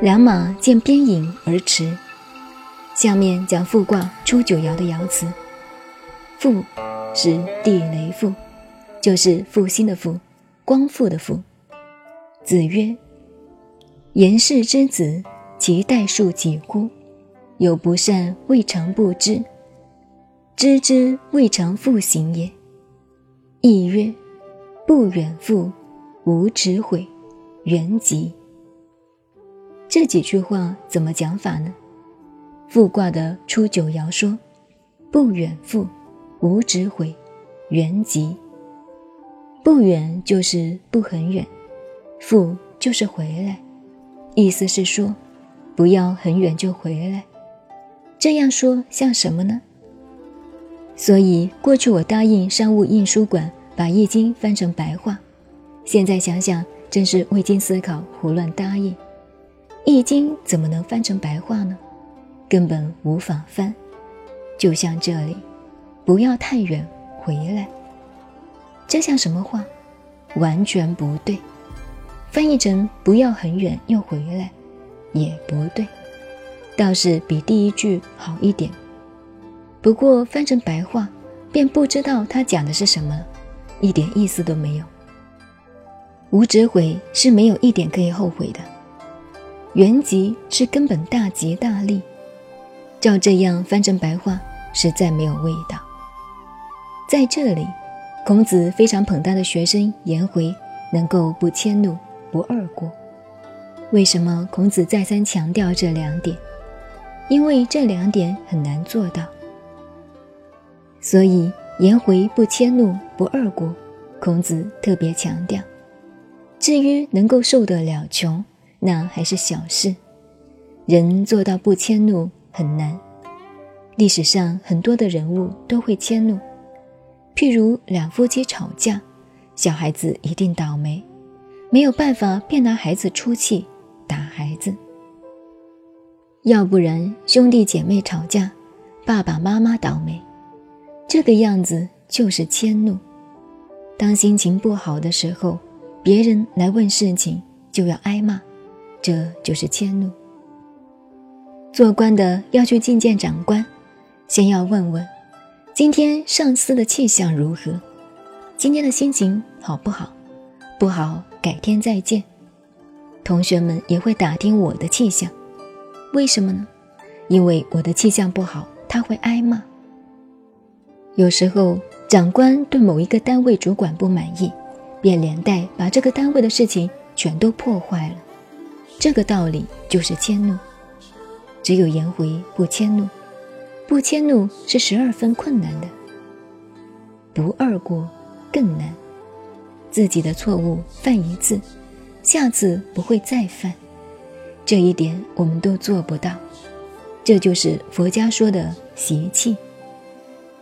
两马见边影而驰。下面讲复卦初九爻的爻辞。复是地雷复，就是复兴的复，光复的复。子曰：“言氏之子，其代数几乎？有不善，未尝不知；知之，未尝复行也。”亦曰：“不远复，无止悔，原吉。”这几句话怎么讲法呢？复卦的初九爻说：“不远复，无止悔，原吉。”不远就是不很远，复就是回来，意思是说，不要很远就回来。这样说像什么呢？所以过去我答应商务印书馆把《易经》翻成白话，现在想想真是未经思考，胡乱答应。《易经》怎么能翻成白话呢？根本无法翻。就像这里，不要太远，回来。这像什么话？完全不对。翻译成“不要很远又回来”，也不对。倒是比第一句好一点。不过翻成白话，便不知道他讲的是什么了，一点意思都没有。无折悔是没有一点可以后悔的。原吉是根本大吉大利，照这样翻成白话，实在没有味道。在这里，孔子非常捧他的学生颜回能够不迁怒、不贰过。为什么孔子再三强调这两点？因为这两点很难做到。所以颜回不迁怒、不贰过，孔子特别强调。至于能够受得了穷。那还是小事，人做到不迁怒很难。历史上很多的人物都会迁怒，譬如两夫妻吵架，小孩子一定倒霉，没有办法便拿孩子出气打孩子；要不然兄弟姐妹吵架，爸爸妈妈倒霉，这个样子就是迁怒。当心情不好的时候，别人来问事情，就要挨骂。这就是迁怒。做官的要去觐见长官，先要问问今天上司的气象如何，今天的心情好不好？不好，改天再见。同学们也会打听我的气象，为什么呢？因为我的气象不好，他会挨骂。有时候长官对某一个单位主管不满意，便连带把这个单位的事情全都破坏了。这个道理就是迁怒，只有颜回不迁怒，不迁怒是十二分困难的，不二过更难。自己的错误犯一次，下次不会再犯，这一点我们都做不到。这就是佛家说的习气，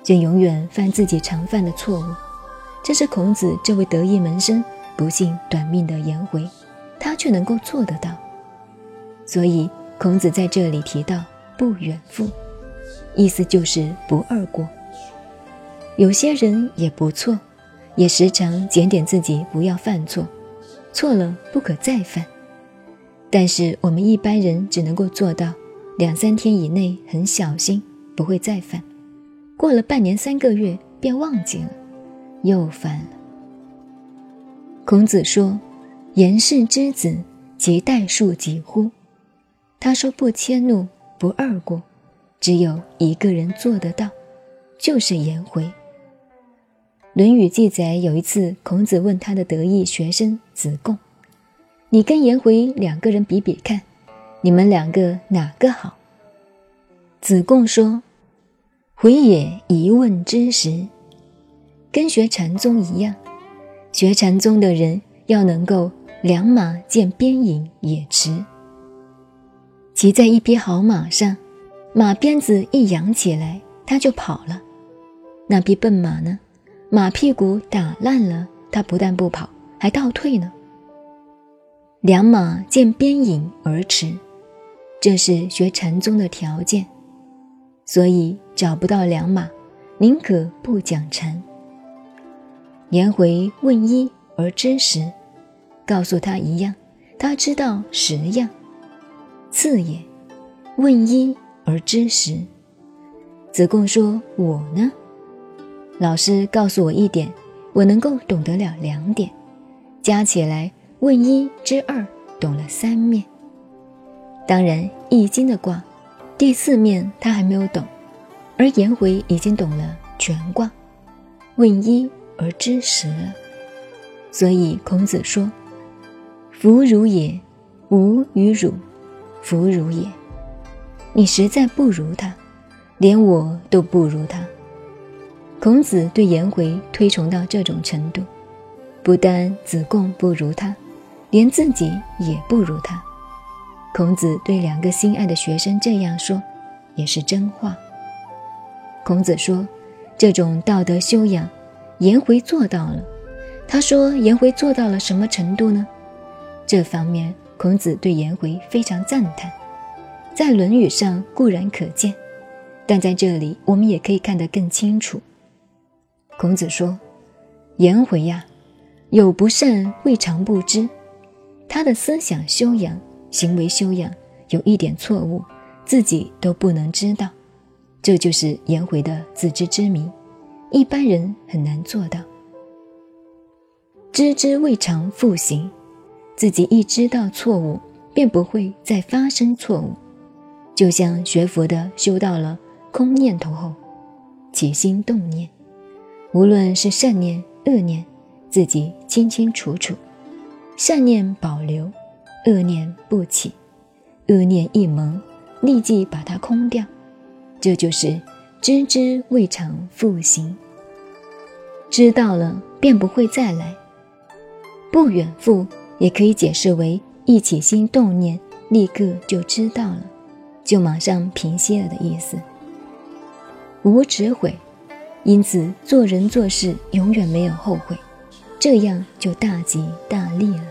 人永远犯自己常犯的错误。这是孔子这位得意门生不幸短命的颜回，他却能够做得到。所以，孔子在这里提到“不远复”，意思就是不贰过。有些人也不错，也时常检点自己，不要犯错，错了不可再犯。但是我们一般人只能够做到两三天以内很小心，不会再犯。过了半年、三个月便忘记了，又犯了。孔子说：“言氏之子，其代数几乎？”他说：“不迁怒，不贰过，只有一个人做得到，就是颜回。”《论语》记载，有一次孔子问他的得意学生子贡：“你跟颜回两个人比比看，你们两个哪个好？”子贡说：“回也，一问之时，跟学禅宗一样，学禅宗的人要能够两马见边影也迟。”骑在一匹好马上，马鞭子一扬起来，他就跑了。那匹笨马呢？马屁股打烂了，它不但不跑，还倒退呢。两马见边影而驰，这是学禅宗的条件。所以找不到良马，宁可不讲禅。颜回问一而知十，告诉他一样，他知道十样。次也，问一而知十。子贡说：“我呢？老师告诉我一点，我能够懂得了两点，加起来问一知二，懂了三面。当然，《易经》的卦，第四面他还没有懂，而颜回已经懂了全卦，问一而知十了。所以孔子说：‘弗如也，吾与汝，弗如也。’你实在不如他。”连我都不如他。孔子对颜回推崇到这种程度，不但子贡不如他，连自己也不如他。孔子对两个心爱的学生这样说，也是真话。孔子说，这种道德修养，颜回做到了。他说，颜回做到了什么程度呢？这方面，孔子对颜回非常赞叹，在《论语》上固然可见。但在这里，我们也可以看得更清楚。孔子说：“颜回呀，有不善未尝不知，他的思想修养、行为修养有一点错误，自己都不能知道。这就是颜回的自知之明，一般人很难做到。知之未尝复行，自己一知道错误，便不会再发生错误。就像学佛的修到了。”空念头后，起心动念，无论是善念、恶念，自己清清楚楚。善念保留，恶念不起。恶念一萌，立即把它空掉。这就是知之未尝复行。知道了，便不会再来。不远赴，也可以解释为一起心动念，立刻就知道了，就马上平息了的意思。无止悔，因此做人做事永远没有后悔，这样就大吉大利了。